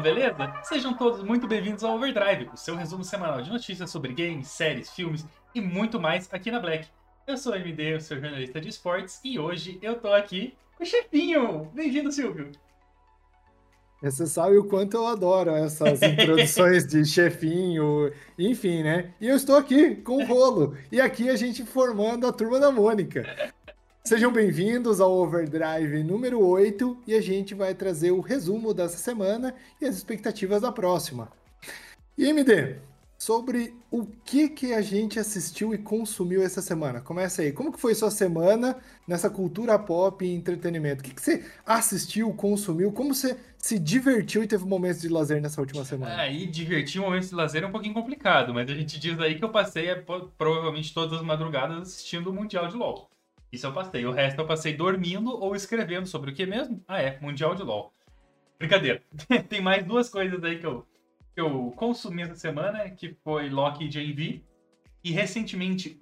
Beleza? Sejam todos muito bem-vindos ao Overdrive, o seu resumo semanal de notícias sobre games, séries, filmes e muito mais aqui na Black. Eu sou o MD, o seu jornalista de esportes, e hoje eu tô aqui com o chefinho. Bem-vindo, Silvio. Você sabe o quanto eu adoro essas introduções de chefinho, enfim, né? E eu estou aqui com o Rolo. E aqui a gente formando a turma da Mônica. Sejam bem-vindos ao Overdrive número 8 e a gente vai trazer o resumo dessa semana e as expectativas da próxima. E MD, sobre o que que a gente assistiu e consumiu essa semana. Começa aí, como que foi sua semana nessa cultura pop e entretenimento? O que, que você assistiu, consumiu, como você se divertiu e teve momentos de lazer nessa última semana? Aí, ah, divertir momentos de lazer é um pouquinho complicado, mas a gente diz aí que eu passei é, provavelmente todas as madrugadas assistindo o Mundial de LoL. Isso eu passei. O resto eu passei dormindo ou escrevendo sobre o que mesmo? Ah, é, Mundial de LOL. Brincadeira. Tem mais duas coisas aí que eu, que eu consumi essa semana, que foi Loki e JV. E recentemente,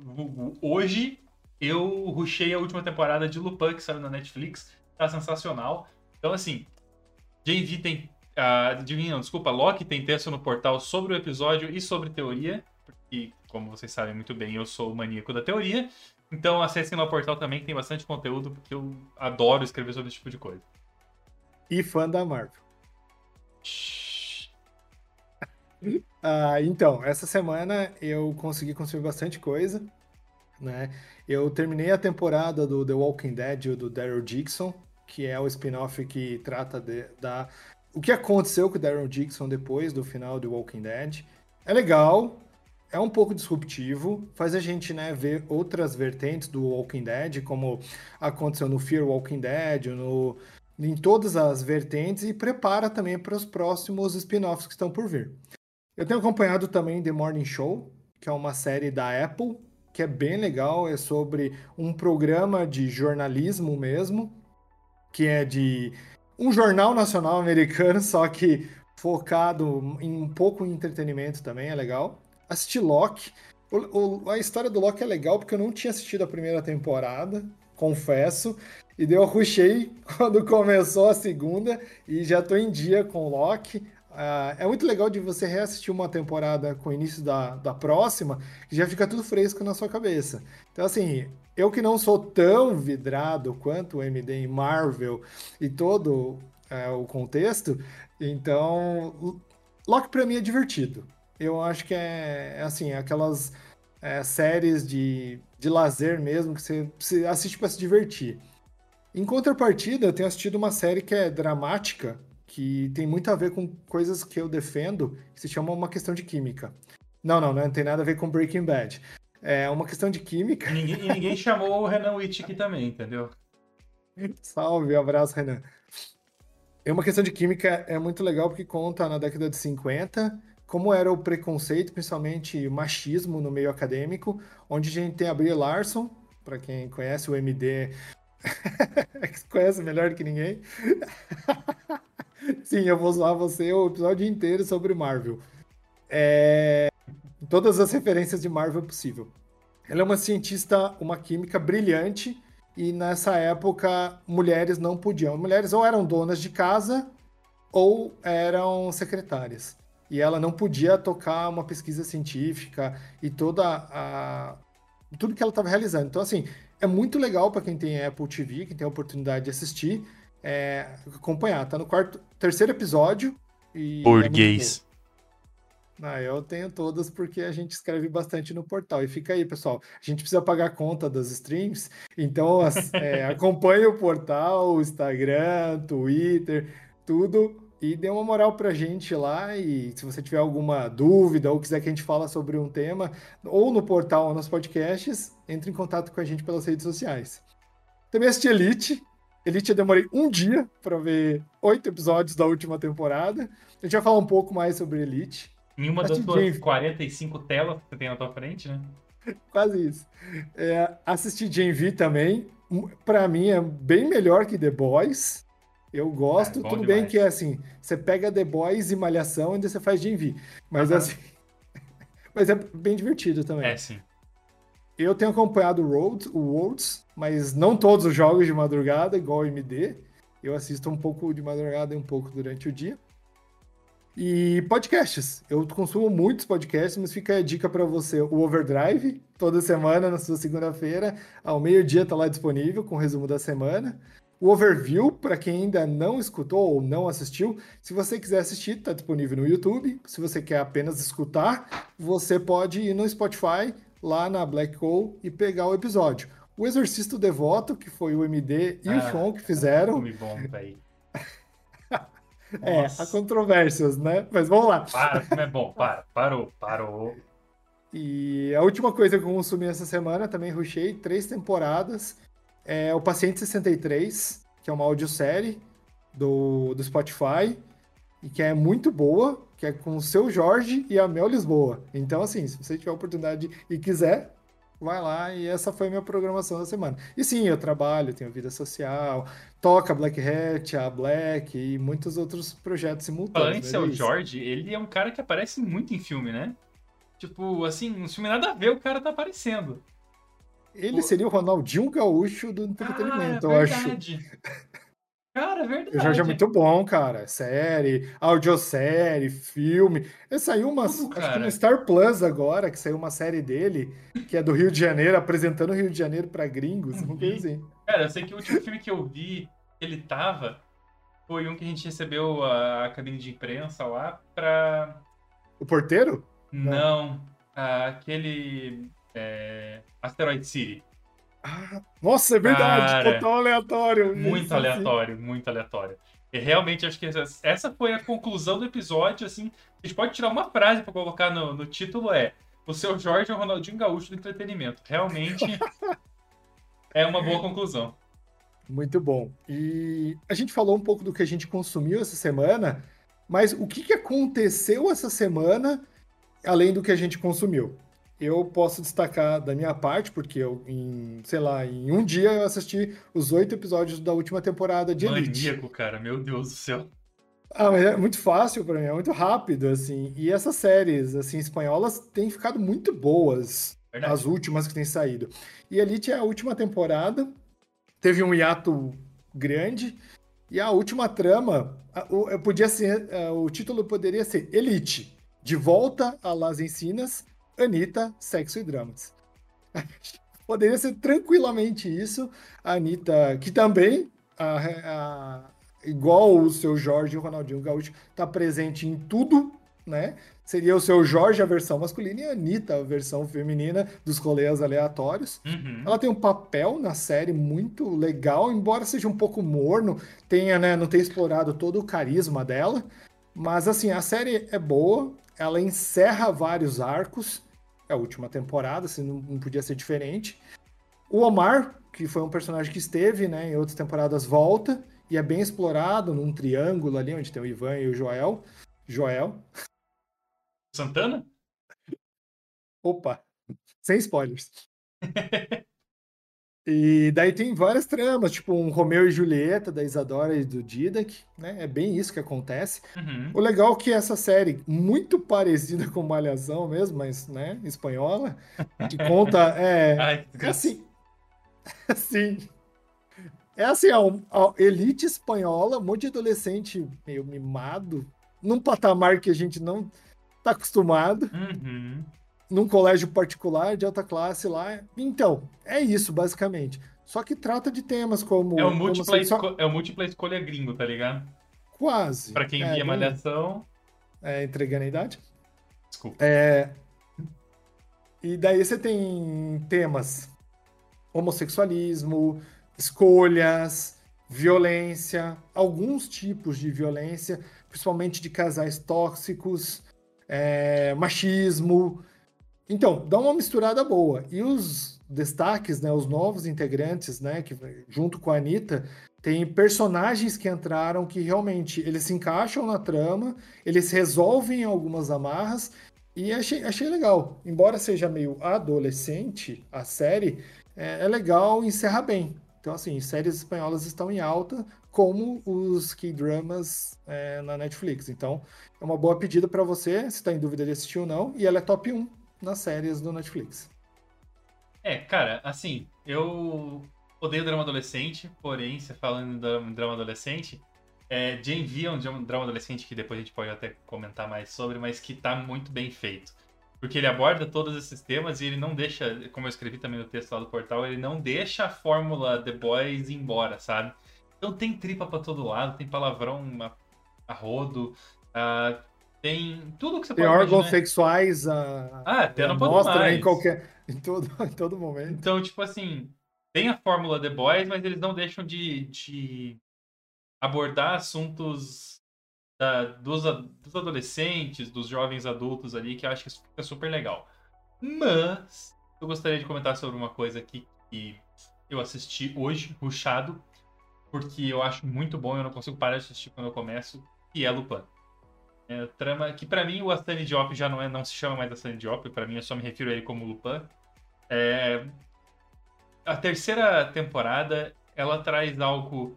hoje, eu rushei a última temporada de Lupin, que saiu na Netflix. Tá sensacional. Então, assim, JV tem. Uh, não, desculpa, Loki tem texto no portal sobre o episódio e sobre teoria. Porque, como vocês sabem muito bem, eu sou o maníaco da teoria. Então acessem o portal também, que tem bastante conteúdo, porque eu adoro escrever sobre esse tipo de coisa. E fã da Marvel. ah, então, essa semana eu consegui construir bastante coisa. Né? Eu terminei a temporada do The Walking Dead do Daryl Dixon, que é o spin-off que trata de, da o que aconteceu com o Daryl Dixon depois do final do Walking Dead. É legal, é um pouco disruptivo, faz a gente né, ver outras vertentes do Walking Dead, como aconteceu no Fear Walking Dead, no, em todas as vertentes, e prepara também para os próximos spin-offs que estão por vir. Eu tenho acompanhado também The Morning Show, que é uma série da Apple, que é bem legal, é sobre um programa de jornalismo mesmo, que é de um jornal nacional americano, só que focado em um pouco em entretenimento também, é legal assisti Loki. O, o, a história do Loki é legal porque eu não tinha assistido a primeira temporada, confesso. E deu rushei quando começou a segunda e já tô em dia com o Loki. Uh, é muito legal de você reassistir uma temporada com o início da, da próxima, que já fica tudo fresco na sua cabeça. Então, assim, eu que não sou tão vidrado quanto o MD em Marvel e todo uh, o contexto, então, Loki para mim é divertido eu acho que é, é assim, aquelas é, séries de, de lazer mesmo, que você, você assiste para se divertir. Em contrapartida, eu tenho assistido uma série que é dramática, que tem muito a ver com coisas que eu defendo, que se chama Uma Questão de Química. Não, não, não tem nada a ver com Breaking Bad. É uma questão de química. E ninguém, e ninguém chamou o Renan Witt aqui também, entendeu? Salve, abraço, Renan. É uma questão de química, é muito legal porque conta na década de 50 como era o preconceito, principalmente machismo no meio acadêmico, onde a gente tem a Brie Larson, para quem conhece o MD, conhece melhor que ninguém. Sim, eu vou zoar você o episódio inteiro sobre Marvel. É... Todas as referências de Marvel possível. Ela é uma cientista, uma química brilhante, e nessa época mulheres não podiam. Mulheres ou eram donas de casa ou eram secretárias e ela não podia tocar uma pesquisa científica e toda a tudo que ela estava realizando. Então, assim, é muito legal para quem tem Apple TV, quem tem a oportunidade de assistir, é, acompanhar. Tá no quarto, terceiro episódio. E Burguês. É ah, eu tenho todas porque a gente escreve bastante no portal. E fica aí, pessoal. A gente precisa pagar a conta das streams, então é, acompanhe o portal, o Instagram, Twitter, tudo e dê uma moral pra gente lá. E se você tiver alguma dúvida ou quiser que a gente fale sobre um tema, ou no portal ou nos podcasts, entre em contato com a gente pelas redes sociais. Também assisti Elite. Elite eu demorei um dia para ver oito episódios da última temporada. A gente vai falar um pouco mais sobre Elite. Em uma das suas 45 telas que você tem na tua frente, né? Quase isso. É, assisti Gen V também. Para mim é bem melhor que The Boys. Eu gosto. É, Tudo demais. bem que é assim, você pega The Boys e Malhação e ainda você faz Gen. Mas assim. mas é bem divertido também. É, sim. Eu tenho acompanhado o Road, o Worlds, mas não todos os jogos de madrugada, igual o MD. Eu assisto um pouco de madrugada e um pouco durante o dia. E podcasts. Eu consumo muitos podcasts, mas fica a dica para você: o Overdrive, toda semana, na sua segunda-feira, ao meio-dia, está lá disponível com o resumo da semana. O Overview, para quem ainda não escutou ou não assistiu, se você quiser assistir, está disponível no YouTube. Se você quer apenas escutar, você pode ir no Spotify, lá na Black Hole, e pegar o episódio. O Exorcista Devoto, que foi o MD e ah, o Sean que fizeram. Bom, velho. É, há controvérsias, né? Mas vamos lá. Para, como é bom, para, parou, parou. E a última coisa que eu consumi essa semana, também rushei três temporadas, é o Paciente 63, que é uma audiosérie do, do Spotify, e que é muito boa, que é com o seu Jorge e a Mel Lisboa. Então, assim, se você tiver a oportunidade e quiser, vai lá e essa foi a minha programação da semana. E sim, eu trabalho, tenho vida social, toca Black Hat, a Black e muitos outros projetos simultâneos. Falando em seu George, ele é um cara que aparece muito em filme, né? Tipo, assim, um filme nada a ver, o cara tá aparecendo. Ele seria o Ronaldinho Gaúcho do entretenimento, ah, é eu acho. Cara, é verdade. O Jorge é muito bom, cara. Série, audiosérie, filme. Ele saiu uma. Tudo, acho que no Star Plus agora, que saiu uma série dele, que é do Rio de Janeiro, apresentando o Rio de Janeiro pra gringos. Uhum. assim. Cara, eu sei que o último filme que eu vi, ele tava, foi um que a gente recebeu a cabine de imprensa lá pra. O porteiro? Não. Não aquele. É, Asteroid City. Ah, nossa, é verdade, Cara, total aleatório. Muito isso, aleatório, assim. muito aleatório. E realmente acho que essa, foi a conclusão do episódio, assim. A gente pode tirar uma frase para colocar no, no título é o seu Jorge é o Ronaldinho Gaúcho do entretenimento. Realmente é uma boa conclusão. Muito bom. E a gente falou um pouco do que a gente consumiu essa semana, mas o que, que aconteceu essa semana além do que a gente consumiu? Eu posso destacar da minha parte, porque eu, em, sei lá, em um dia eu assisti os oito episódios da última temporada de Elite. Maníaco, cara, meu Deus do céu. Ah, mas é muito fácil para mim, é muito rápido, assim. E essas séries, assim, espanholas têm ficado muito boas, Verdade. as últimas que têm saído. E Elite é a última temporada, teve um hiato grande, e a última trama, podia ser, o título poderia ser Elite, de volta a Las Encinas, Anitta, sexo e dramas. Poderia ser tranquilamente isso. A Anitta, que também, a, a, igual o seu Jorge e o Ronaldinho Gaúcho, está presente em tudo, né? Seria o seu Jorge a versão masculina e a Anitta a versão feminina dos rolês aleatórios. Uhum. Ela tem um papel na série muito legal, embora seja um pouco morno, tenha, né, não tenha explorado todo o carisma dela. Mas assim, a série é boa, ela encerra vários arcos é a última temporada, assim, não, não podia ser diferente. O Omar, que foi um personagem que esteve né, em outras temporadas, volta e é bem explorado num triângulo ali, onde tem o Ivan e o Joel. Joel. Santana? Opa, sem spoilers. E daí tem várias tramas, tipo um Romeu e Julieta da Isadora e do Didac, né? É bem isso que acontece. Uhum. O legal é que essa série, muito parecida com Malhação mesmo, mas, né, espanhola, que conta, é, Ai, é assim, assim, é assim, a, a elite espanhola, um monte de adolescente meio mimado, num patamar que a gente não tá acostumado. Uhum num colégio particular de alta classe lá. Então, é isso, basicamente. Só que trata de temas como. É o múltipla, é o múltipla escolha gringo, tá ligado? Quase. Pra quem é, via Malhação. É, entregando a idade. Desculpa. É... E daí você tem temas: homossexualismo, escolhas, violência, alguns tipos de violência, principalmente de casais tóxicos, é... machismo. Então, dá uma misturada boa. E os destaques, né, os novos integrantes, né, que junto com a Anitta, tem personagens que entraram que realmente eles se encaixam na trama, eles resolvem algumas amarras e achei, achei legal. Embora seja meio adolescente a série, é, é legal encerrar bem. Então, assim, séries espanholas estão em alta, como os K-dramas é, na Netflix. Então, é uma boa pedida para você, se está em dúvida de assistir ou não, e ela é top 1 nas séries do Netflix. É, cara, assim, eu odeio drama adolescente, porém, você falando de drama adolescente, é, Jane V é um drama adolescente que depois a gente pode até comentar mais sobre, mas que tá muito bem feito. Porque ele aborda todos esses temas e ele não deixa, como eu escrevi também no texto lá do portal, ele não deixa a fórmula The Boys embora, sabe? Então tem tripa para todo lado, tem palavrão a, a rodo, uh, tem tudo que você tem pode órgãos imaginar. sexuais uh, ah, até não mostra mais. em qualquer em todo, em todo momento. Então, tipo assim, tem a fórmula The Boys, mas eles não deixam de, de abordar assuntos da, dos, dos adolescentes, dos jovens adultos ali, que eu acho que fica super legal. Mas eu gostaria de comentar sobre uma coisa aqui que eu assisti hoje, ruchado, porque eu acho muito bom, eu não consigo parar de assistir quando eu começo, e é Lupin. É, trama que para mim o Astani Diop já não é, não se chama mais Astani Diop, para mim eu só me refiro a ele como Lupin. É, a terceira temporada ela traz algo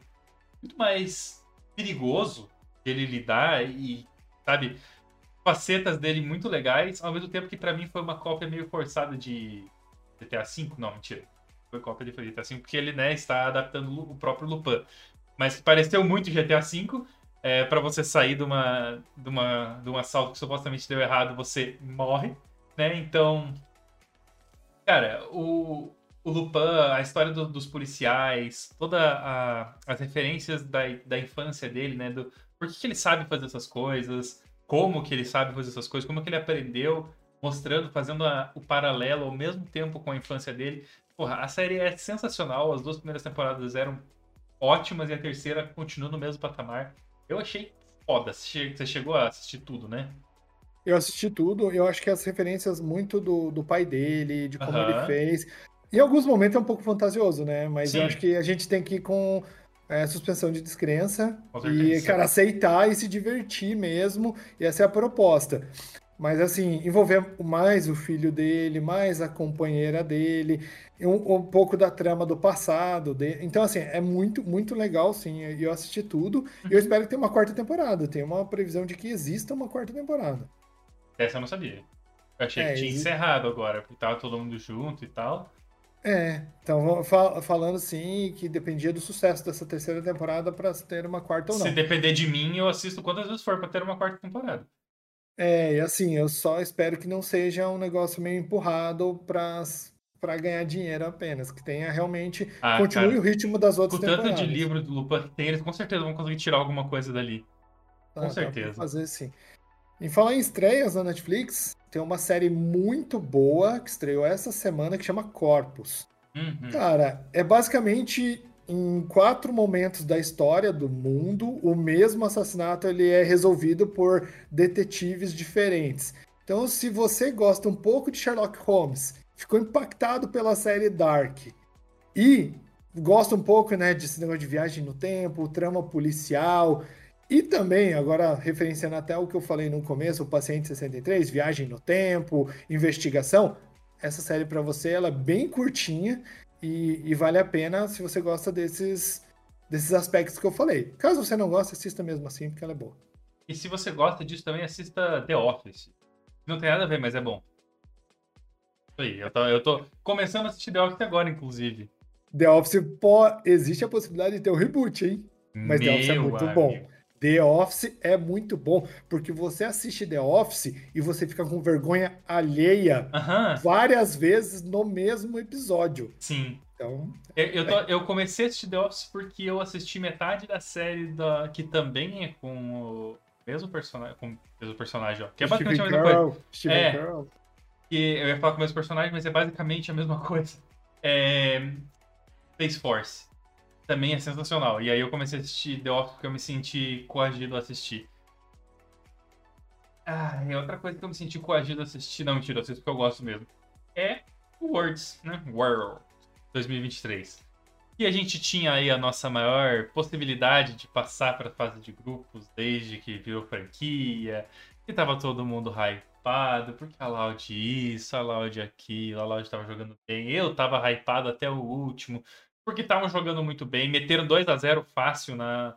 muito mais perigoso de ele lidar e, sabe, facetas dele muito legais, ao mesmo tempo que para mim foi uma cópia meio forçada de GTA V. Não, mentira. Foi cópia de GTA V, porque ele, né, está adaptando o próprio Lupin. Mas pareceu muito GTA V, é, para você sair de uma, de, uma, de um assalto que supostamente deu errado, você morre, né? Então, cara, o, o Lupin, a história do, dos policiais, todas as referências da, da infância dele, né? Do, por que, que, ele sabe fazer essas coisas, como que ele sabe fazer essas coisas, como que ele aprendeu, mostrando, fazendo a, o paralelo ao mesmo tempo com a infância dele. Porra, a série é sensacional, as duas primeiras temporadas eram ótimas e a terceira continua no mesmo patamar. Eu achei foda. Você chegou a assistir tudo, né? Eu assisti tudo, eu acho que as referências muito do, do pai dele, de como ele fez. Em alguns momentos é um pouco fantasioso, né? Mas Sim. eu acho que a gente tem que ir com é, suspensão de descrença e, cara, aceitar e se divertir mesmo. E essa é a proposta. Mas, assim, envolver mais o filho dele, mais a companheira dele, um, um pouco da trama do passado. Dele. Então, assim, é muito, muito legal, sim. Eu assisti tudo. E eu uhum. espero que tenha uma quarta temporada. Tem uma previsão de que exista uma quarta temporada. Essa eu não sabia. Eu achei é, que tinha encerrado agora, porque tava todo mundo junto e tal. É, então fal falando assim que dependia do sucesso dessa terceira temporada para ter uma quarta ou não. Se depender de mim, eu assisto quantas vezes for para ter uma quarta temporada. É, e assim, eu só espero que não seja um negócio meio empurrado para para ganhar dinheiro apenas, que tenha realmente ah, continue cara, o ritmo das outras com temporadas. Com tanto de livro do Lupin que tem, eles com certeza vão conseguir tirar alguma coisa dali. com certeza. fazer sim. Em falar em estreias na Netflix, tem uma série muito boa que estreou essa semana que chama Corpus. Uhum. Cara, é basicamente em quatro momentos da história do mundo, o mesmo assassinato ele é resolvido por detetives diferentes. Então, se você gosta um pouco de Sherlock Holmes, ficou impactado pela série Dark e gosta um pouco, né, desse negócio de viagem no tempo, trama policial, e também, agora referenciando até o que eu falei no começo, o Paciente 63, Viagem no Tempo, Investigação, essa série para você ela é bem curtinha e, e, vale a pena se você gosta desses, desses aspectos que eu falei. Caso você não goste, assista mesmo assim, porque ela é boa. E se você gosta disso também, assista The Office. Não tem nada a ver, mas é bom. Aí, eu tô, eu tô começando a assistir The Office agora, inclusive. The Office, pô, existe a possibilidade de ter um reboot, hein? Mas Meu The Office é muito amigo. bom. The Office é muito bom, porque você assiste The Office e você fica com vergonha alheia várias vezes no mesmo episódio. Sim. Então. Eu, eu, tô, eu, comecei a assistir The Office porque eu assisti metade da série da, que também é com o mesmo personagem. Com o mesmo personagem, ó. Que é basicamente Steve a mesma Girl, coisa. Steve é, Girl. Que eu ia falar com o mesmo personagem, mas é basicamente a mesma coisa. É. Space Force também é sensacional. E aí eu comecei a assistir The Office porque eu me senti coagido a assistir. Ah, e outra coisa que eu me senti coagido a assistir, não, mentira, eu assisto porque eu gosto mesmo, é Words, né? World 2023. E a gente tinha aí a nossa maior possibilidade de passar para a fase de grupos desde que virou franquia, que tava todo mundo hypado, porque a Loud isso, a Loud aquilo, a Loud tava jogando bem. Eu tava hypado até o último, porque estavam jogando muito bem, meteram 2 a 0 fácil na,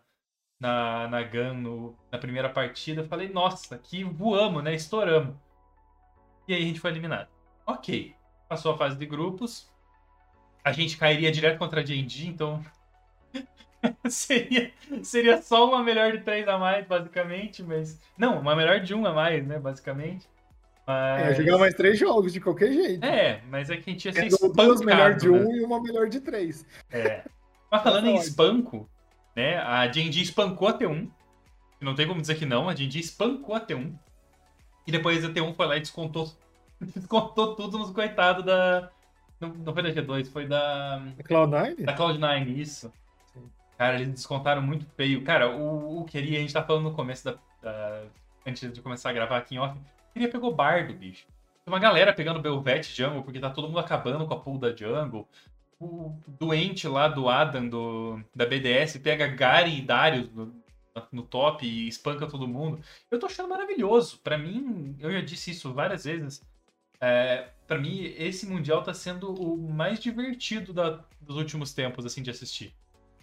na, na GAN no, na primeira partida. Falei, nossa, que voamos, né? Estouramos. E aí a gente foi eliminado. Ok, passou a fase de grupos, a gente cairia direto contra a J&D, então seria, seria só uma melhor de três a mais, basicamente, mas... Não, uma melhor de um a mais, né, basicamente. Mas... É, jogar mais três jogos, de qualquer jeito. É, mas é que a gente ia ser é, espancado, Duas melhor de né? um e uma melhor de três. É. Mas falando em espanco, né, a J&D espancou a T1. Não tem como dizer que não, a J&D espancou a T1. E depois a T1 foi lá e descontou, descontou tudo nos coitados da, não, não foi da G2, foi da. Da Cloud9? Da Cloud9, isso. Sim. Cara, eles descontaram muito feio. Cara, o, o Queria, a gente tá falando no começo da, da, Antes de começar a gravar aqui em off. Queria pegou Bardo, bicho. Tem uma galera pegando Belvet Jungle, porque tá todo mundo acabando com a pool da Jungle. O doente lá do Adam, do, da BDS, pega Gary e Darius no, no top e espanca todo mundo. Eu tô achando maravilhoso. Para mim, eu já disse isso várias vezes. É, para mim, esse Mundial tá sendo o mais divertido da, dos últimos tempos, assim, de assistir.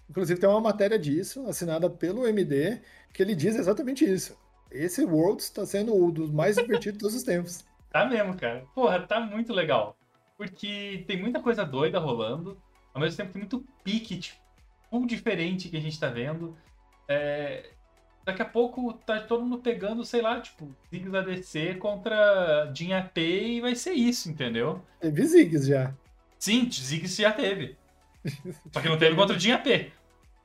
Inclusive, tem uma matéria disso, assinada pelo MD, que ele diz exatamente isso. Esse Worlds está sendo um dos mais divertidos de todos os tempos. Tá mesmo, cara. Porra, tá muito legal. Porque tem muita coisa doida rolando, ao mesmo tempo tem muito pique, tipo, um diferente que a gente tá vendo. É, Daqui a pouco tá todo mundo pegando, sei lá, tipo, Ziggs ADC contra Jin AP e vai ser isso, entendeu? Teve Ziggs já. Sim, Ziggs já teve. Só que não teve contra o Jin AP.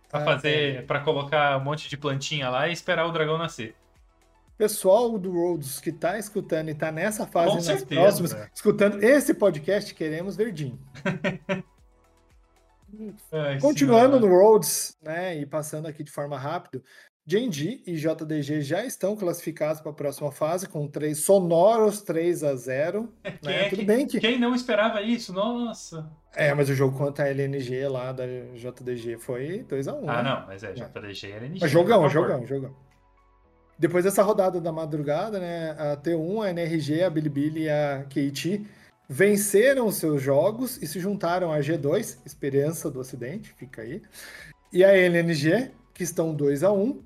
Pra ah, fazer, é. para colocar um monte de plantinha lá e esperar o dragão nascer. Pessoal do Rhodes que tá escutando e tá nessa fase Com nas certeza, próximas, é. escutando esse podcast, queremos verdinho. Ai, Continuando senhora. no Rhodes, né, e passando aqui de forma rápida, Genji e JDG já estão classificados para a próxima fase com três sonoros 3 a 0 é, né? é, Tudo que, bem que. Quem não esperava isso? Nossa! É, mas o jogo contra a LNG lá da JDG foi 2x1. Ah, né? não, mas é, JDG e LNG. Mas jogão, jogão, jogão. Depois dessa rodada da madrugada, né? A T1, a NRG, a Bilibili e a KT venceram seus jogos e se juntaram à G2, Esperança do Ocidente, fica aí. E a LNG, que estão 2 a 1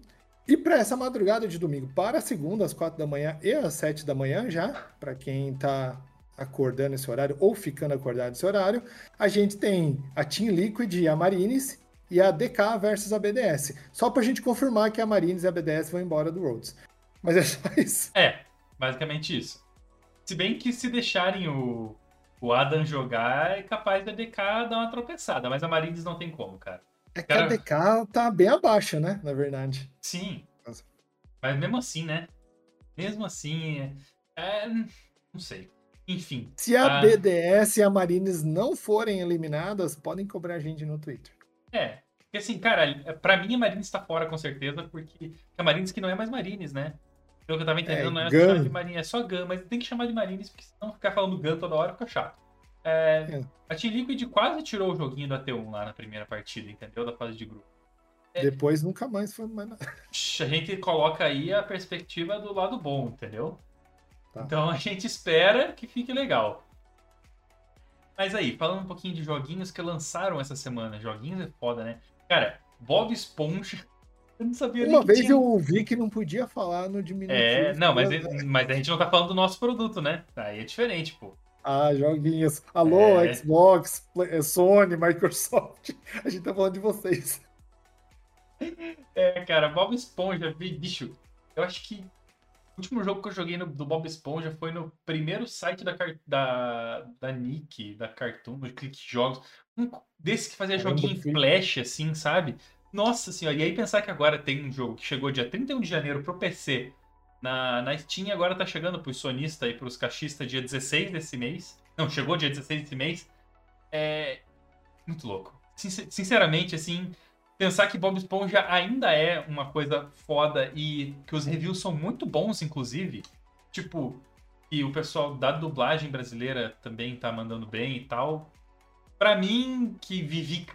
e para essa madrugada de domingo, para a segunda, às quatro da manhã e às sete da manhã já, para quem está acordando esse horário ou ficando acordado esse horário, a gente tem a Team Liquid e a Marines e a DK versus a BDS. Só para a gente confirmar que a Marines e a BDS vão embora do Rhodes. Mas é só isso. É, basicamente isso. Se bem que se deixarem o, o Adam jogar, é capaz da DK dar uma tropeçada, mas a Marines não tem como, cara. É que Cara... a DK tá bem abaixo, né? Na verdade. Sim. Mas mesmo assim, né? Mesmo assim, é... não sei. Enfim. Se a, a BDS e a Marines não forem eliminadas, podem cobrar a gente no Twitter. É. Porque assim, cara, pra mim a Marines tá fora com certeza, porque a Marines que não é mais Marines, né? Pelo que eu tava entendendo, é, não é só de Marines, é só Gun, mas tem que chamar de Marines, porque senão ficar falando Gun toda hora fica chato. É, é. A Team Liquid quase tirou o joguinho da T1 lá na primeira partida, entendeu? Da fase de grupo. É, Depois nunca mais foi mais nada. A gente coloca aí a perspectiva do lado bom, entendeu? Tá. Então a gente espera que fique legal. Mas aí, falando um pouquinho de joguinhos que lançaram essa semana. Joguinhos é foda, né? Cara, Bob Esponja. Eu não sabia Uma vez tinha... eu ouvi que não podia falar no diminutivo. É, não, mas, mas a gente não tá falando do nosso produto, né? Aí é diferente, pô. Ah, joguinhos. Alô, é. Xbox, eh, Sony, Microsoft. A gente tá falando de vocês. É, cara, Bob Esponja, bicho. Eu acho que último jogo que eu joguei no, do Bob Esponja foi no primeiro site da, da, da Nick, da Cartoon, do Click Jogos. Um desse que fazia joguinho em flash, assim, sabe? Nossa senhora, e aí pensar que agora tem um jogo que chegou dia 31 de janeiro pro PC na, na Steam agora tá chegando pros sonistas e pros caixistas dia 16 desse mês. Não, chegou dia 16 desse mês. É. Muito louco. Sinceramente, assim, pensar que Bob Esponja ainda é uma coisa foda e que os reviews são muito bons, inclusive. Tipo, e o pessoal da dublagem brasileira também tá mandando bem e tal. Pra mim, que vivi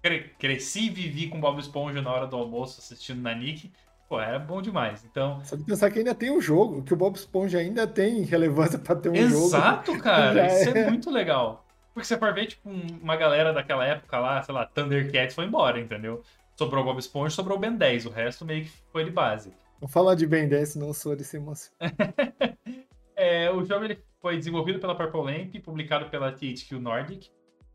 cre- cresci e vivi com Bob Esponja na hora do almoço assistindo na Nick, pô, era bom demais. Então, Só de pensar que ainda tem um jogo, que o Bob Esponja ainda tem relevância pra ter um jogo. exato, cara, isso é é. muito legal. Porque você for ver, tipo, um- uma galera daquela época lá, sei lá, Thundercats foi embora, entendeu? Sobrou o Bob Esponja, sobrou o Ben 10, o resto meio que foi de base. Vou falar de Ben 10, senão o Sori se emociona. É, o jogo ele foi desenvolvido pela Purple Lamp, publicado pela THQ Nordic.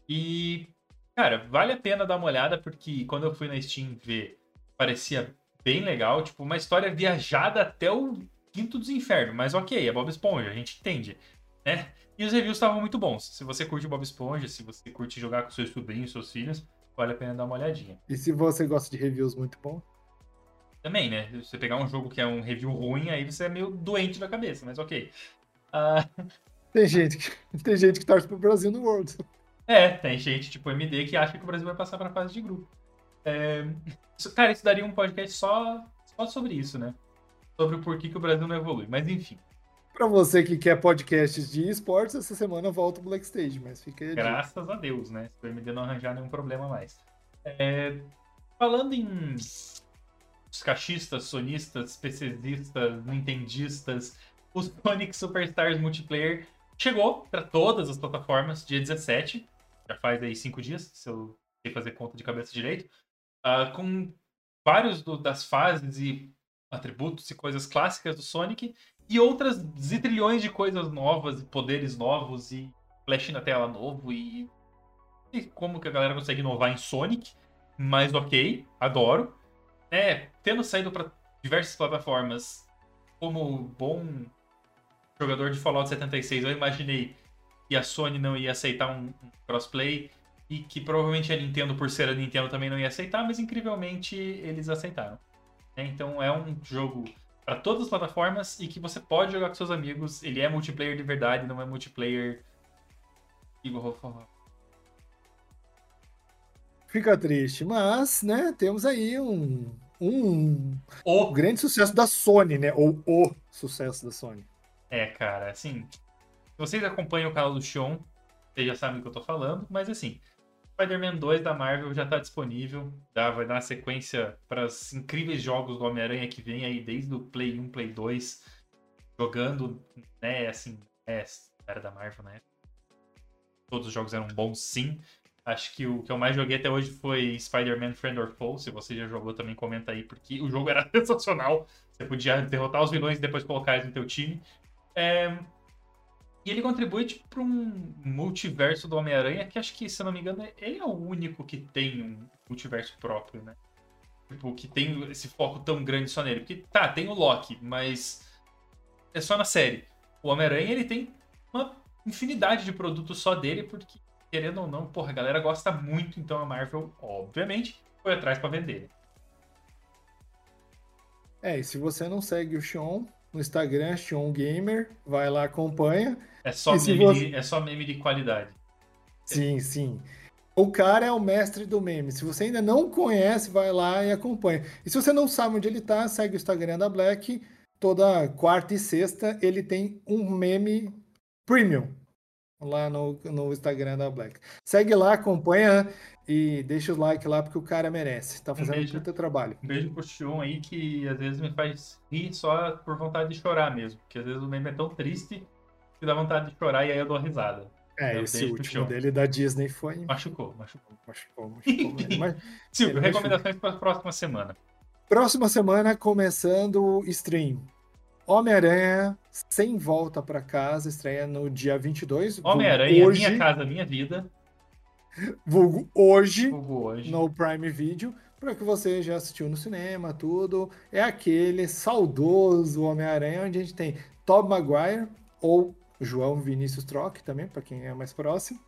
E, cara, vale a pena dar uma olhada, porque quando eu fui na Steam ver, parecia bem legal. Tipo, uma história viajada até o quinto dos infernos. Mas ok, é Bob Esponja, a gente entende, né? E os reviews estavam muito bons. Se você curte Bob Esponja, se você curte jogar com seus sobrinhos, seus filhos, vale a pena dar uma olhadinha. E se você gosta de reviews muito bom, Também, né? Se você pegar um jogo que é um review ruim, aí você é meio doente da cabeça, mas ok. Ah, tem gente que, tem gente que torce pro Brasil no World. É, tem gente tipo MD que acha que o Brasil vai passar para a fase de grupo. É, cara, isso daria um podcast só, só sobre isso, né? Sobre o porquê que o Brasil não evolui. Mas enfim, Pra você que quer podcasts de esportes, essa semana volta o Black Stage, mas fica graças a Deus, né? Se o MD não arranjar nenhum problema mais. É, falando em os cachistas, sonistas, PCistas, nintendistas, o Sonic Superstars Multiplayer chegou para todas as plataformas dia 17. Já faz aí cinco dias, se eu sei fazer conta de cabeça direito. ah, com vários do- das fases e atributos e coisas clássicas do Sonic e outras zitrilhões de coisas novas, e poderes novos e flash na tela novo e, e como que a galera consegue inovar em Sonic, mas ok, adoro. É, tendo saído para diversas plataformas, como bom jogador de Fallout 76, eu imaginei que a Sony não ia aceitar um, um crossplay e que provavelmente a Nintendo, por ser a Nintendo, também não ia aceitar, mas incrivelmente eles aceitaram. né? Então é um jogo para todas as plataformas e que você pode jogar com seus amigos. Ele é multiplayer de verdade, não é multiplayer igual Fica triste, mas, né, temos aí um, um o grande sucesso da Sony, né? Ou o sucesso da Sony. É, cara, assim. Se vocês acompanham o canal do Xion, vocês já sabem do que eu tô falando, mas assim. Spider-Man 2 da Marvel já tá disponível. Dá, vai dar sequência para os incríveis jogos do Homem-Aranha que vem aí desde o Play 1, Play 2. Jogando, né, assim. É, era da Marvel, né? Todos os jogos eram bons, sim. Acho que o que eu mais joguei até hoje foi Spider-Man Friend or Foe. Se você já jogou, também comenta aí, porque o jogo era sensacional. Você podia derrotar os vilões e depois colocar eles no teu time. É, E ele contribui tipo, para um multiverso do Homem-Aranha, que acho que, se não me engano, ele é o único que tem um multiverso próprio, né? Tipo, que tem esse foco tão grande só nele. Porque, tá, tem o Loki, mas é só na série. O Homem-Aranha, ele tem uma infinidade de produtos só dele, porque, querendo ou não, porra, a galera gosta muito, então a Marvel, obviamente, foi atrás para vender. É, e se você não segue o Xion no Instagram, Xion Gamer, vai lá, acompanha. É só, meme, você- de, é só meme de qualidade. Sim, sim. O cara é o mestre do meme. Se você ainda não conhece, vai lá e acompanha. E se você não sabe onde ele tá, segue o Instagram da Black. Toda quarta e sexta ele tem um meme premium lá no, no Instagram da Black. Segue lá, acompanha e deixa o like lá porque o cara merece. Tá fazendo um beijo. puta trabalho. Um beijo pro Xion aí que às vezes me faz rir só por vontade de chorar mesmo. Porque às vezes o meme é tão triste que dá vontade de chorar e aí eu dou risada. É, Meu esse beijo pro último dele da Disney foi. Machucou, machucou. Machucou, machucou. Mas Silvio, Ele recomendações para a próxima semana. Próxima semana, começando o stream. Homem-Aranha, sem volta pra casa, estreia no dia 22. vulgo Homem-Aranha, hoje, Minha Casa Minha Vida. vulgo hoje, Google hoje. no Prime Video, para que você já assistiu no cinema, tudo. É aquele saudoso Homem-Aranha, onde a gente tem Tobey Maguire, ou João Vinícius Troc também, para quem é mais próximo.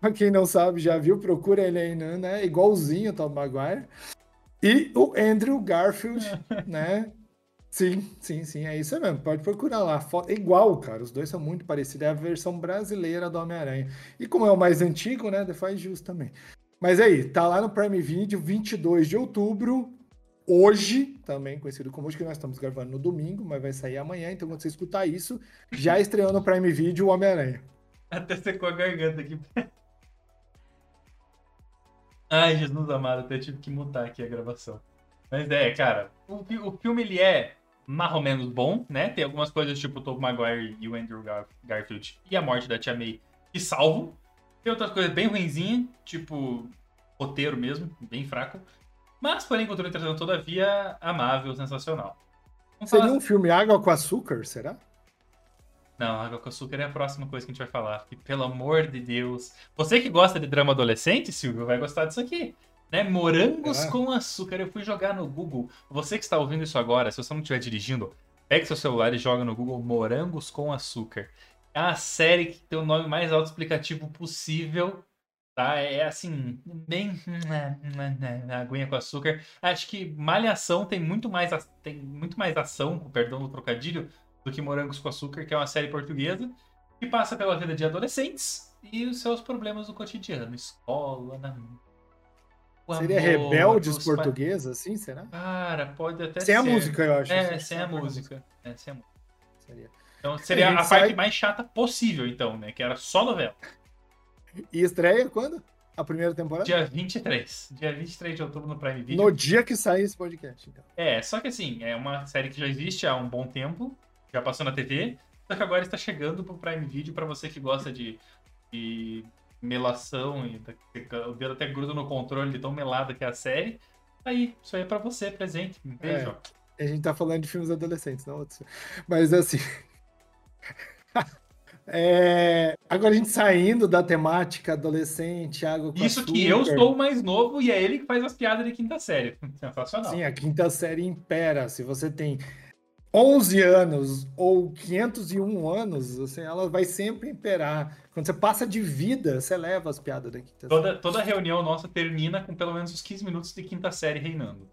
Pra quem não sabe, já viu, procura ele aí, né? Igualzinho o Tobey Maguire. E o Andrew Garfield, né? Sim, sim, sim, é isso mesmo. Pode procurar lá. Foto, igual, cara. Os dois são muito parecidos. É a versão brasileira do Homem-Aranha. E como é o mais antigo, né? Faz jus também. Mas aí, tá lá no Prime Video, 22 de outubro. Hoje, também conhecido como hoje, que nós estamos gravando no domingo, mas vai sair amanhã. Então, quando você escutar isso, já estreou no Prime Video o Homem-Aranha. Até secou a garganta aqui. Ai, Jesus amado, até tive que mutar aqui a gravação. Mas é, cara, o, o filme ele é mais ou menos bom, né? Tem algumas coisas tipo o Tobey Maguire e o Andrew Gar Garfield e a morte da Tia May que salvam. Tem outras coisas bem ruinzinhas, tipo roteiro mesmo, bem fraco. Mas, porém, contudo, entretanto, todavia, amável, sensacional. Vamos Seria falar... um filme Água com Açúcar, será? Não, Água com Açúcar é a próxima coisa que a gente vai falar. E, pelo amor de Deus. Você que gosta de drama adolescente, Silvio, vai gostar disso aqui. Né? Morangos é. com açúcar. Eu fui jogar no Google. Você que está ouvindo isso agora, se você não estiver dirigindo, pegue seu celular e joga no Google Morangos com açúcar. É uma série que tem o nome mais autoexplicativo possível tá? É assim, bem aguinha com açúcar. Acho que Malhação tem muito mais tem muito mais ação, com perdão do trocadilho, do que Morangos com Açúcar, que é uma série portuguesa que passa pela vida de adolescentes e os seus problemas do cotidiano, escola, Seria amor, rebeldes portuguesa, assim, será? Cara, pode até sem ser. Sem a música, eu acho. É, sem a música. É, sem a música. Seria. Então seria a, a parte sai... mais chata possível, então, né? Que era só novela. E estreia quando? A primeira temporada? Dia 23. Dia 23 de outubro no Prime Video. No dia que sair esse podcast, então. É, só que assim, é uma série que já existe há um bom tempo, já passou na TV, só que agora está chegando pro Prime Video para você que gosta de, de melação e o dedo até gruda no controle de tão melada que é a série. Aí, isso aí é pra você, presente. Um beijo. É, a gente tá falando de filmes adolescentes, não outros. Mas assim. É... Agora a gente saindo da temática adolescente, água com Isso açúcar. que eu sou o mais novo e é ele que faz as piadas de quinta série. Sensacional. Sim, a quinta série impera. Se você tem 11 anos ou 501 anos, assim, ela vai sempre imperar. Quando você passa de vida, você leva as piadas da quinta toda, série. Toda reunião nossa termina com pelo menos uns 15 minutos de quinta série reinando.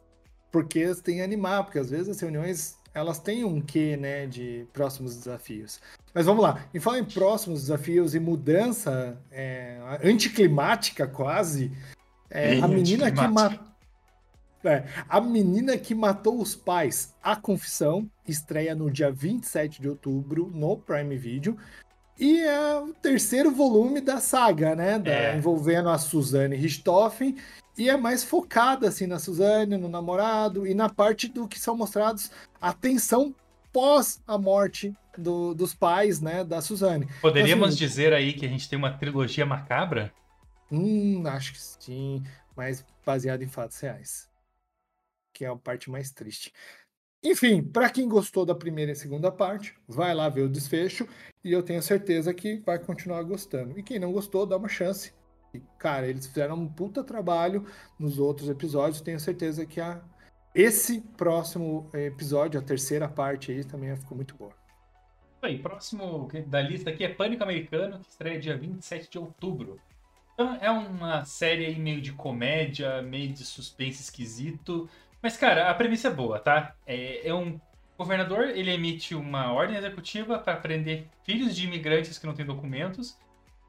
Porque você tem que animar, porque às vezes as reuniões elas têm um quê, né, de próximos desafios. Mas vamos lá. Em falar em próximos desafios e mudança é, anticlimática quase, é, a menina que matou. É, a menina que matou os pais, A Confissão, estreia no dia 27 de outubro no Prime Video. E é o terceiro volume da saga, né? Da, é. Envolvendo a Suzane Richthofen. E é mais focada, assim, na Suzane, no namorado e na parte do que são mostrados a tensão pós a morte do, dos pais, né, da Suzane. Poderíamos assim, dizer aí que a gente tem uma trilogia macabra? Hum, acho que sim, mas baseado em fatos reais. Que é a parte mais triste. Enfim, para quem gostou da primeira e segunda parte, vai lá ver o desfecho e eu tenho certeza que vai continuar gostando. E quem não gostou, dá uma chance. E, cara, eles fizeram um puta trabalho nos outros episódios. Tenho certeza que a esse próximo episódio, a terceira parte aí, também ficou muito boa. Aí, próximo da lista aqui é Pânico Americano, que estreia dia 27 de outubro. Então, é uma série meio de comédia, meio de suspense esquisito. Mas, cara, a premissa é boa, tá? É, é um governador, ele emite uma ordem executiva para prender filhos de imigrantes que não têm documentos.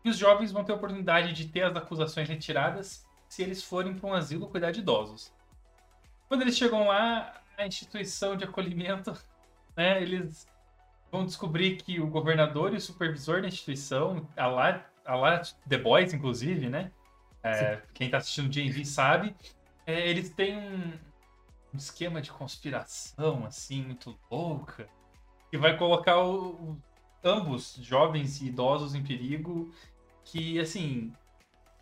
E os jovens vão ter a oportunidade de ter as acusações retiradas se eles forem para um asilo cuidar de idosos. Quando eles chegam lá, a instituição de acolhimento, né, eles vão descobrir que o governador e o supervisor da instituição, a lá, a lá The Boys, inclusive, né? É, quem está assistindo GNV sabe, é, eles têm um, um, esquema de conspiração, assim, muito louca, que vai colocar o, o, ambos, jovens e idosos, em perigo. Que, assim,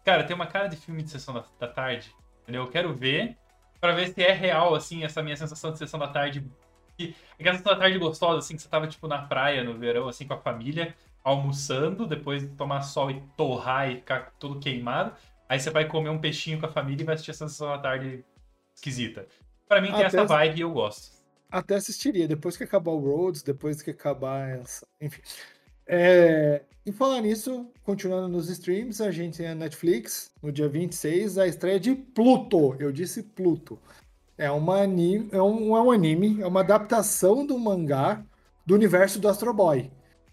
cara, tem uma cara de filme de sessão da, da tarde. Entendeu? Eu quero ver para ver se é real, assim, essa minha sensação de sessão da tarde. Aquela sessão da tarde gostosa, assim, que você tava, tipo, na praia no verão, assim, com a família, almoçando, depois de tomar sol e torrar e ficar todo queimado. Aí você vai comer um peixinho com a família e vai assistir essa sessão da tarde esquisita. Para mim tem Até essa vibe e eu gosto. Até assistiria, depois que acabar o Roads, depois que acabar essa. Enfim. É, e falar nisso, continuando nos streams, a gente tem a Netflix, no dia 26, a estreia de Pluto. Eu disse Pluto. É, uma anime, é, um, é um anime, é uma adaptação do mangá do universo do Astro Boy.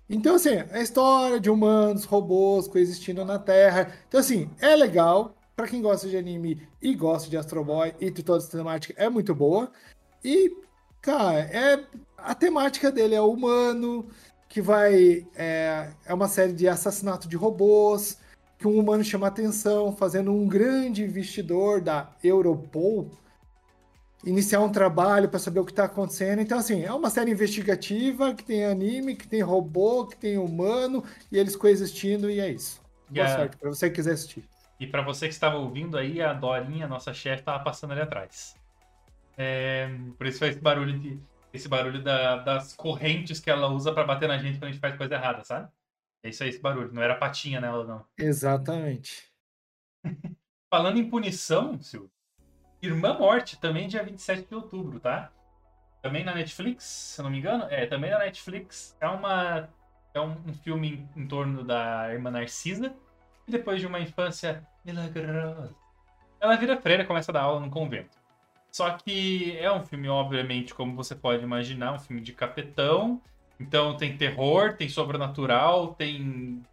Então, assim, é a história de humanos, robôs coexistindo na Terra. Então, assim, é legal. Para quem gosta de anime e gosta de Astro Boy e de toda essa temática, é muito boa. E, cara, é, a temática dele é humano, que vai. É, é uma série de assassinato de robôs, que um humano chama atenção, fazendo um grande investidor da Europol iniciar um trabalho para saber o que está acontecendo. Então, assim, é uma série investigativa que tem anime, que tem robô, que tem humano, e eles coexistindo, e é isso. Boa yeah. sorte para você que quiser assistir. E para você que estava ouvindo aí, a Dorinha, nossa chefe, estava passando ali atrás. É, por isso faz esse barulho de, esse barulho da, das correntes que ela usa para bater na gente quando a gente faz coisa errada, sabe? É isso aí, esse barulho. Não era patinha nela, não. Exatamente. Falando em punição, Silvio, Irmã Morte, também dia 27 de outubro, tá? Também na Netflix, se eu não me engano. É, também na Netflix. É uma. É um, um filme em, em, torno da irmã Narcisa. E depois de uma infância milagrosa. Ela vira freira e começa a dar aula no convento. Só que é um filme, obviamente, como você pode imaginar, um filme de capetão. Então tem terror, tem sobrenatural, tem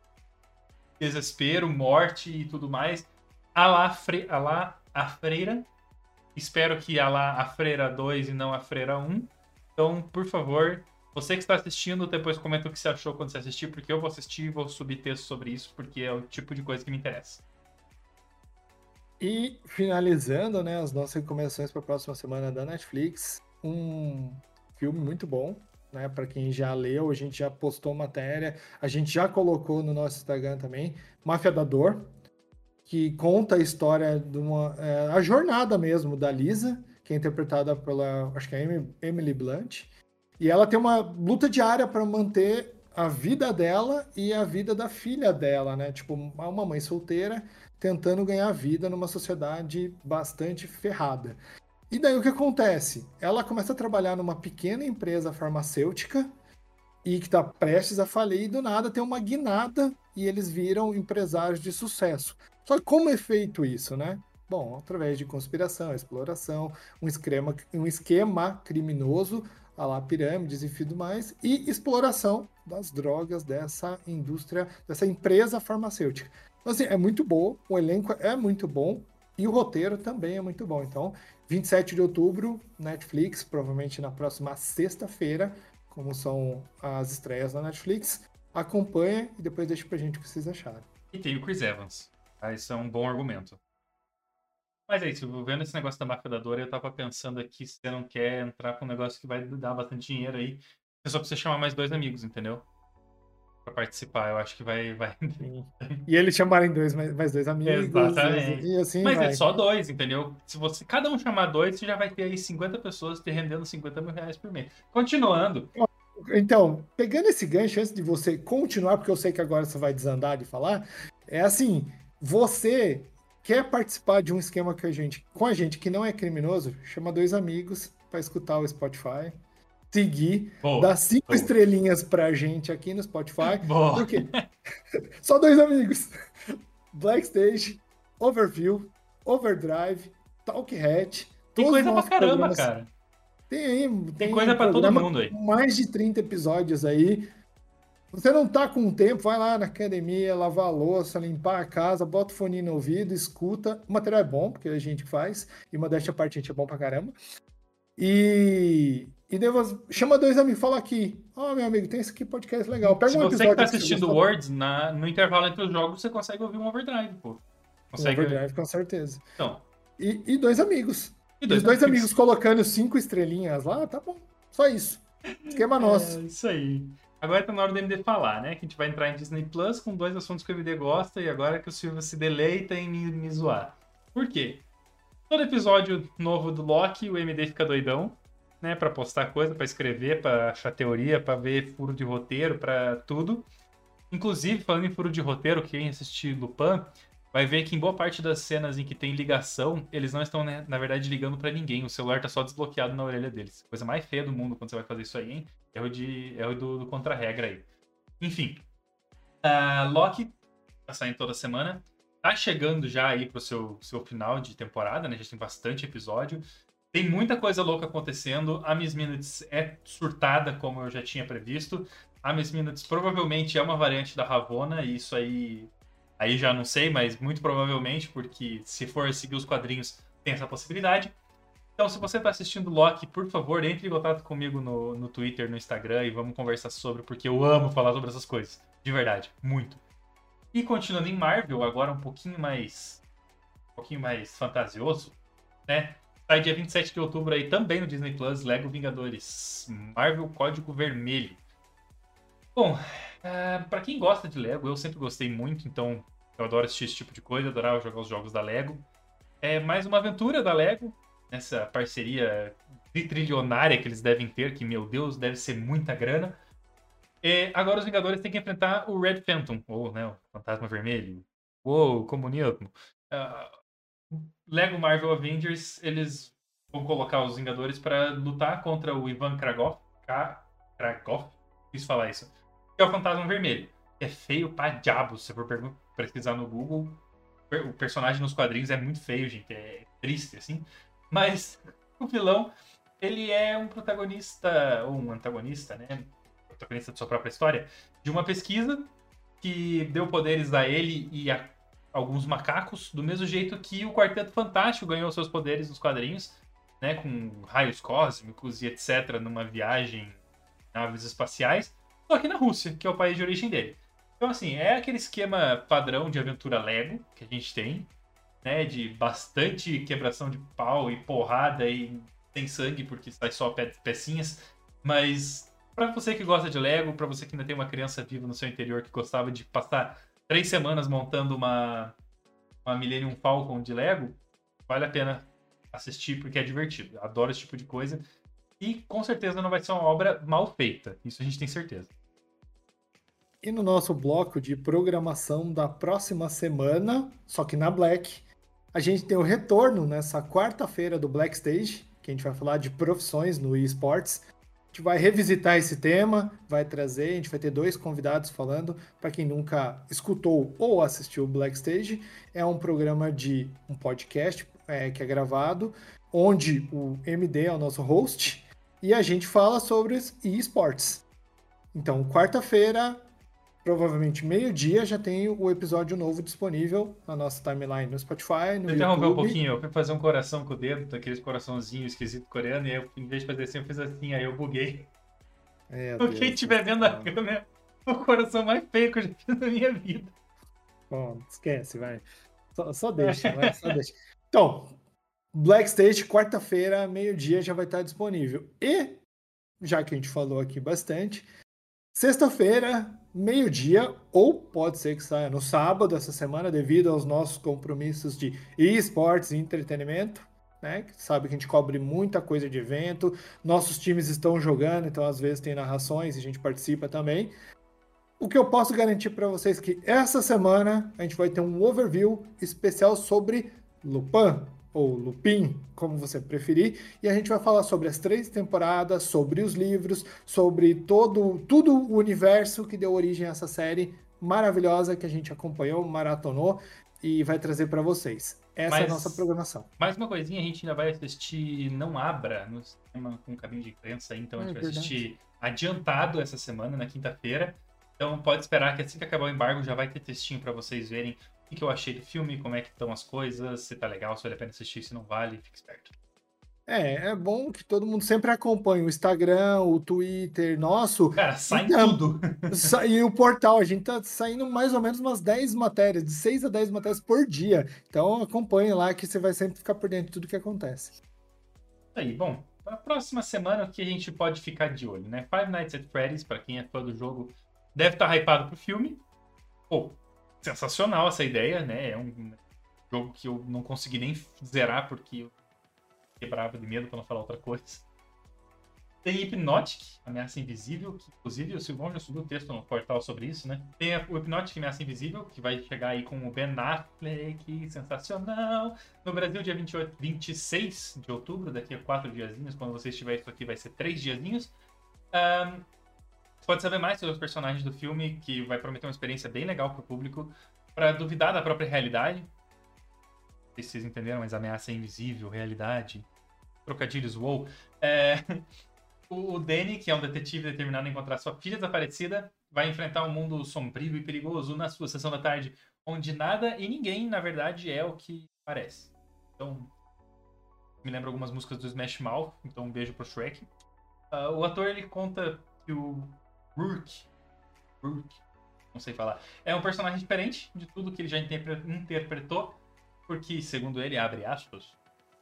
desespero, morte e tudo mais. A lá, fre... a, lá a freira Espero que a lá a Freira 2 e não a Freira 1. Então, por favor, você que está assistindo, depois comenta o que você achou quando você assistir, porque eu vou assistir e vou subir texto sobre isso, porque é o tipo de coisa que me interessa. E finalizando, né, as nossas recomendações para a próxima semana da Netflix, um filme muito bom, né, para quem já leu, a gente já postou matéria, a gente já colocou no nosso Instagram também, Máfia da Dor, que conta a história de uma. É, a jornada mesmo da Lisa, que é interpretada pela. Acho que é Emily Blunt. E ela tem uma luta diária para manter a vida dela e a vida da filha dela, né? Tipo, uma mãe solteira tentando ganhar vida numa sociedade bastante ferrada. E daí o que acontece? Ela começa a trabalhar numa pequena empresa farmacêutica e que está prestes a falir e do nada tem uma guinada e eles viram empresários de sucesso. Só que como é feito isso, né? Bom, através de conspiração, exploração, um esquema, um esquema criminoso, a lá pirâmides e tudo mais, e exploração das drogas dessa indústria, dessa empresa farmacêutica. Então, assim, é muito bom, o elenco é muito bom e o roteiro também é muito bom. Então, 27 de outubro, Netflix, provavelmente na próxima sexta-feira, como são as estreias da Netflix, acompanha e depois deixa pra gente o que vocês acharam. E tem o Chris Evans. Tá? Isso é um bom argumento. Mas é isso, vendo esse negócio da máfia da dor, eu tava pensando aqui se você não quer entrar com um negócio que vai dar bastante dinheiro aí. Você só precisa chamar mais dois amigos, entendeu? Pra participar, eu acho que vai. vai... E eles chamarem dois, mais dois amigos. Exatamente. E assim Mas é vai. é só dois, entendeu? Se você cada um chamar dois, você já vai ter aí 50 pessoas te rendendo 50 mil reais por mês. Continuando. Então, pegando esse gancho, antes de você continuar, porque eu sei que agora você vai desandar de falar, é assim, você quer participar de um esquema que a gente, com a gente que não é criminoso, chama dois amigos para escutar o Spotify, seguir, boa, dar cinco boa. estrelinhas pra gente aqui no Spotify. Boa. Por quê? Só dois amigos. Black Stage, Overview, Overdrive, Talkhead. Tem coisa pra caramba, cara. Tem aí. Tem, tem coisa pra todo mundo aí. Mais de 30 episódios aí. Você não tá com tempo, vai lá na academia, lavar a louça, limpar a casa, bota o fone no ouvido, escuta. O material é bom, porque a gente faz, e uma desta parte a gente é bom pra caramba. E, e depois, chama dois amigos, fala aqui. Ó, oh, meu amigo, tem esse aqui podcast legal. Pega Se um você que tá assistindo Words, na, no intervalo entre os jogos, você consegue ouvir um overdrive, pô. Consegue um overdrive, com certeza. Então. E, e dois amigos. E dois, e dois amigos. amigos colocando cinco estrelinhas lá, tá bom. Só isso. Esquema nosso. É, isso aí. Agora tá na hora do MD falar, né? Que a gente vai entrar em Disney Plus com dois assuntos que o MD gosta e agora que o Silvio se deleita em me, me zoar. Por quê? Todo episódio novo do Loki, o MD fica doidão, né? Pra postar coisa, pra escrever, pra achar teoria, pra ver furo de roteiro, pra tudo. Inclusive, falando em furo de roteiro, quem assistir Lupin vai ver que em boa parte das cenas em que tem ligação, eles não estão, né, na verdade, ligando para ninguém. O celular tá só desbloqueado na orelha deles. Coisa mais feia do mundo quando você vai fazer isso aí, hein? Erro, de, erro do, do contra-regra aí. Enfim. Uh, Loki tá saindo toda semana. Tá chegando já aí pro seu, seu final de temporada, né? Já tem bastante episódio. Tem muita coisa louca acontecendo. A Miss Minutes é surtada, como eu já tinha previsto. A Miss Minutes provavelmente é uma variante da Ravona, e isso aí Aí já não sei, mas muito provavelmente, porque se for seguir os quadrinhos, tem essa possibilidade. Então, se você está assistindo Loki, por favor, entre em contato comigo no, no Twitter, no Instagram e vamos conversar sobre, porque eu amo falar sobre essas coisas. De verdade, muito. E continuando em Marvel, agora um pouquinho mais. Um pouquinho mais fantasioso, né? Sai dia 27 de outubro aí também no Disney Plus, Lego Vingadores. Marvel Código Vermelho. Bom, uh, para quem gosta de Lego, eu sempre gostei muito, então eu adoro assistir esse tipo de coisa, adorava jogar os jogos da Lego. É mais uma aventura da Lego, nessa parceria trilionária que eles devem ter, que, meu Deus, deve ser muita grana. E agora os Vingadores têm que enfrentar o Red Phantom, ou né, o Fantasma Vermelho. Uou, comunismo. Uh, Lego Marvel Avengers, eles vão colocar os Vingadores para lutar contra o Ivan Kragoff. Kragoff? Quis falar isso. Que é o Fantasma Vermelho. É feio pra diabo, se for pesquisar no Google. O personagem nos quadrinhos é muito feio, gente. É triste, assim. Mas o vilão, ele é um protagonista, ou um antagonista, né? Protagonista de sua própria história, de uma pesquisa que deu poderes a ele e a alguns macacos, do mesmo jeito que o Quarteto Fantástico ganhou seus poderes nos quadrinhos, né, com raios cósmicos e etc, numa viagem em naves espaciais, só que na Rússia, que é o país de origem dele. Então, assim, é aquele esquema padrão de aventura Lego que a gente tem, né, de bastante quebração de pau e porrada e sem sangue, porque sai só pe pecinhas, mas para você que gosta de Lego, para você que ainda tem uma criança viva no seu interior que gostava de passar três semanas montando uma, uma Millennium Falcon de Lego, vale a pena assistir porque é divertido. Adoro esse tipo de coisa. E com certeza não vai ser uma obra mal feita. Isso a gente tem certeza. E no nosso bloco de programação da próxima semana, só que na Black, a gente tem o retorno nessa quarta-feira do Black Stage, que a gente vai falar de profissões no esportes gente vai revisitar esse tema, vai trazer, a gente vai ter dois convidados falando. Para quem nunca escutou ou assistiu o Black Stage, é um programa de um podcast é, que é gravado, onde o MD é o nosso host e a gente fala sobre esportes. Então, quarta-feira, provavelmente meio-dia já tem o episódio novo disponível na nossa timeline no Spotify, no Interromper um pouquinho, eu fui fazer um coração com o dedo, daqueles coraçãozinhos esquisito coreano, e eu, em vez de fazer assim, eu fiz assim, aí eu buguei. É, Quem estiver vendo a câmera, o coração mais feio que eu já fiz na minha vida. Bom, esquece, vai. Só, só deixa, vai, só deixa. Então, Black Stage, quarta-feira, meio-dia, já vai estar disponível. E, já que a gente falou aqui bastante, Sexta-feira, meio-dia, ou pode ser que saia no sábado essa semana, devido aos nossos compromissos de esportes e entretenimento. Né? Sabe que a gente cobre muita coisa de evento, nossos times estão jogando, então às vezes tem narrações e a gente participa também. O que eu posso garantir para vocês é que essa semana a gente vai ter um overview especial sobre Lupin, ou Lupin, como você preferir, e a gente vai falar sobre as três temporadas, sobre os livros, sobre todo, tudo o universo que deu origem a essa série maravilhosa que a gente acompanhou, maratonou e vai trazer para vocês. Essa Mas, é a nossa programação. Mais uma coisinha, a gente ainda vai assistir Não Abra no cinema com caminho de imprensa, então a gente é, vai verdade. assistir adiantado essa semana, na quinta-feira. Então pode esperar que assim que acabar o embargo já vai ter textinho para vocês verem o que eu achei do filme, como é que estão as coisas, se tá legal, se vale a pena assistir, se não vale, fique esperto. É, é bom que todo mundo sempre acompanhe o Instagram, o Twitter nosso. Cara, sai então, tudo. E o portal, a gente tá saindo mais ou menos umas 10 matérias, de 6 a 10 matérias por dia. Então acompanhe lá que você vai sempre ficar por dentro de tudo que acontece. Aí, bom, a próxima semana o que a gente pode ficar de olho, né? Five Nights at Freddy's, para quem é fã do jogo, deve estar tá hypado pro filme. Pô, sensacional essa ideia, né? É um jogo que eu não consegui nem zerar porque eu quebrava de medo para não falar outra coisa. Tem Hypnotic, Ameaça Invisível, que inclusive o Silvão já subiu o texto no portal sobre isso, né? Tem o Hypnotic, Ameaça Invisível, que vai chegar aí com o Ben Affleck, sensacional. No Brasil, dia 28, 26 de outubro, daqui a quatro diazinhos. Quando você estiver isso aqui, vai ser três diazinhos. Um, pode saber mais sobre os personagens do filme, que vai prometer uma experiência bem legal pro público, para duvidar da própria realidade. Não sei se vocês entenderam, mas ameaça é invisível, realidade, trocadilhos, wow. É... O Danny, que é um detetive determinado a encontrar sua filha desaparecida, vai enfrentar um mundo sombrio e perigoso na sua sessão da tarde, onde nada e ninguém, na verdade, é o que parece. Então, me lembra algumas músicas do Smash Mouth, então um beijo pro Shrek. Uh, o ator ele conta que o Rourke, Rourke não sei falar. É um personagem diferente de tudo que ele já interpretou, porque, segundo ele, abre aspas.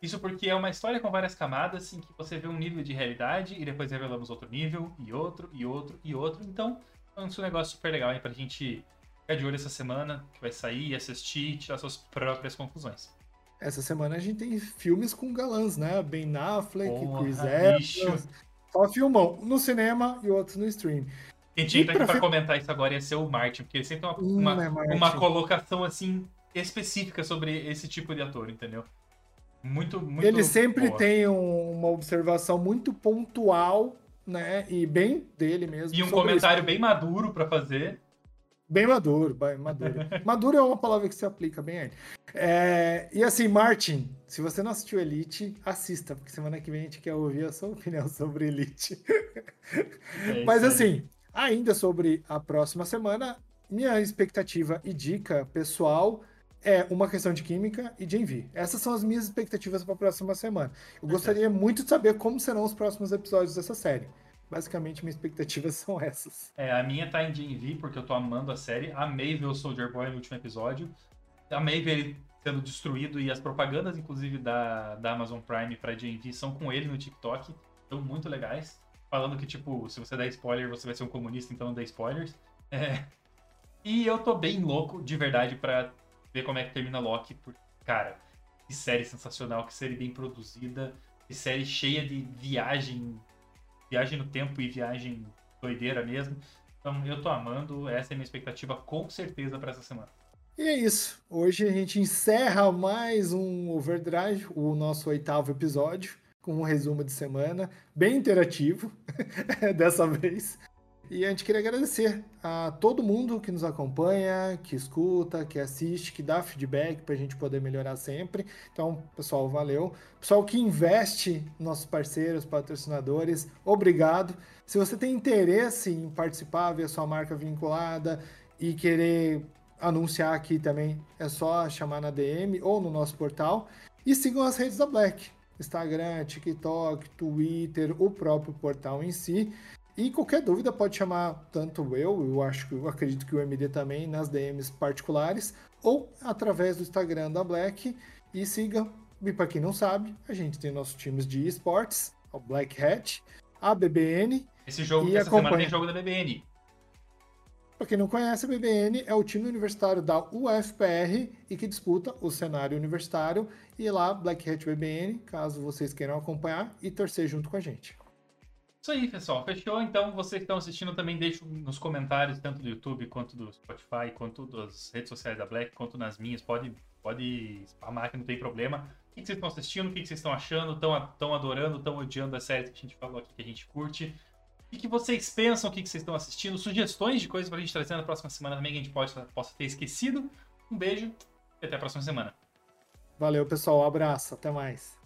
Isso porque é uma história com várias camadas em que você vê um nível de realidade e depois revelamos outro nível, e outro, e outro, e outro. Então, é um negócio super legal aí pra gente ficar de olho essa semana, que vai sair, assistir e tirar suas próprias conclusões. Essa semana a gente tem filmes com galãs, né? Ben Affleck, Porra, Chris Evans. Só filmam no cinema e outros no stream. Quem tinha que estar aqui pra comentar isso agora ia ser o Martin, porque ele sempre tem uma, uma, é uma colocação assim específica sobre esse tipo de ator, entendeu? Muito, muito Ele sempre boa. tem um, uma observação muito pontual, né? E bem dele mesmo. E um comentário isso. bem maduro para fazer. Bem maduro, bem maduro. maduro é uma palavra que se aplica bem aí. É, e assim, Martin, se você não assistiu Elite, assista, porque semana que vem a gente quer ouvir a sua opinião sobre Elite. É Mas assim, Ainda sobre a próxima semana, minha expectativa e dica pessoal é uma questão de química e de envio. Essas são as minhas expectativas para a próxima semana. Eu gostaria muito de saber como serão os próximos episódios dessa série. Basicamente, minhas expectativas são essas. É, a minha tá em DNV, porque eu tô amando a série. Amei ver o Soldier Boy no último episódio. Amei ver ele sendo destruído e as propagandas, inclusive, da, da Amazon Prime pra DNV são com ele no TikTok. São muito legais falando que, tipo, se você der spoiler, você vai ser um comunista, então não dê spoilers. É. E eu tô bem louco, de verdade, para ver como é que termina Loki, porque, cara, que série sensacional, que série bem produzida, que série cheia de viagem, viagem no tempo e viagem doideira mesmo. Então eu tô amando, essa é a minha expectativa com certeza para essa semana. E é isso. Hoje a gente encerra mais um Overdrive, o nosso oitavo episódio com um resumo de semana, bem interativo dessa vez. E a gente queria agradecer a todo mundo que nos acompanha, que escuta, que assiste, que dá feedback para a gente poder melhorar sempre. Então, pessoal, valeu. Pessoal que investe, nossos parceiros, patrocinadores, obrigado. Se você tem interesse em participar, ver a sua marca vinculada e querer anunciar aqui também, é só chamar na DM ou no nosso portal. E sigam as redes da Black. Instagram, TikTok, Twitter, o próprio portal em si. E qualquer dúvida pode chamar tanto eu, eu acho que eu acredito que o MD também, nas DMs particulares, ou através do Instagram da Black. E siga, e para quem não sabe, a gente tem nossos times de esportes, o Black Hat, a BBN. Esse jogo, e essa acompanha... semana tem jogo da BBN. Para quem não conhece, a BBN é o time universitário da UFPR e que disputa o cenário universitário. E lá, Black Hat BBN, caso vocês queiram acompanhar e torcer junto com a gente. Isso aí, pessoal. Fechou? Então, vocês que estão assistindo também deixem nos comentários, tanto do YouTube, quanto do Spotify, quanto das redes sociais da Black, quanto nas minhas. Pode, pode spamar que não tem problema. O que vocês estão assistindo? O que vocês estão achando? Estão adorando? Estão odiando a série que a gente falou aqui, que a gente curte? O que vocês pensam, o que vocês estão assistindo, sugestões de coisas pra gente trazer na próxima semana também que a gente pode, possa ter esquecido. Um beijo e até a próxima semana. Valeu, pessoal. Um abraço. Até mais.